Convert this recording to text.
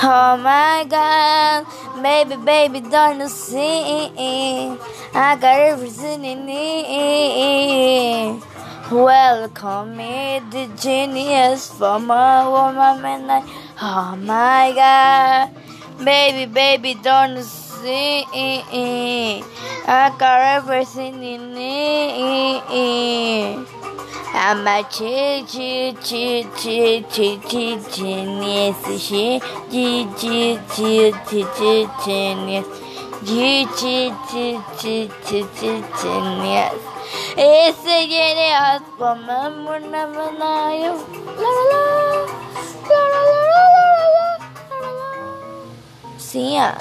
Oh my God, baby, baby, don't you see? I got everything you need. Welcome me, the genius from a woman like, oh my God, baby, baby, don't you see? I got everything you 妈妈，亲亲亲亲亲亲亲你，亲亲亲亲亲你，亲亲亲亲亲亲你，哎，谁愿意和我们玩玩闹闹？啦啦啦，啦啦啦啦啦啦，啦啦啦。行呀。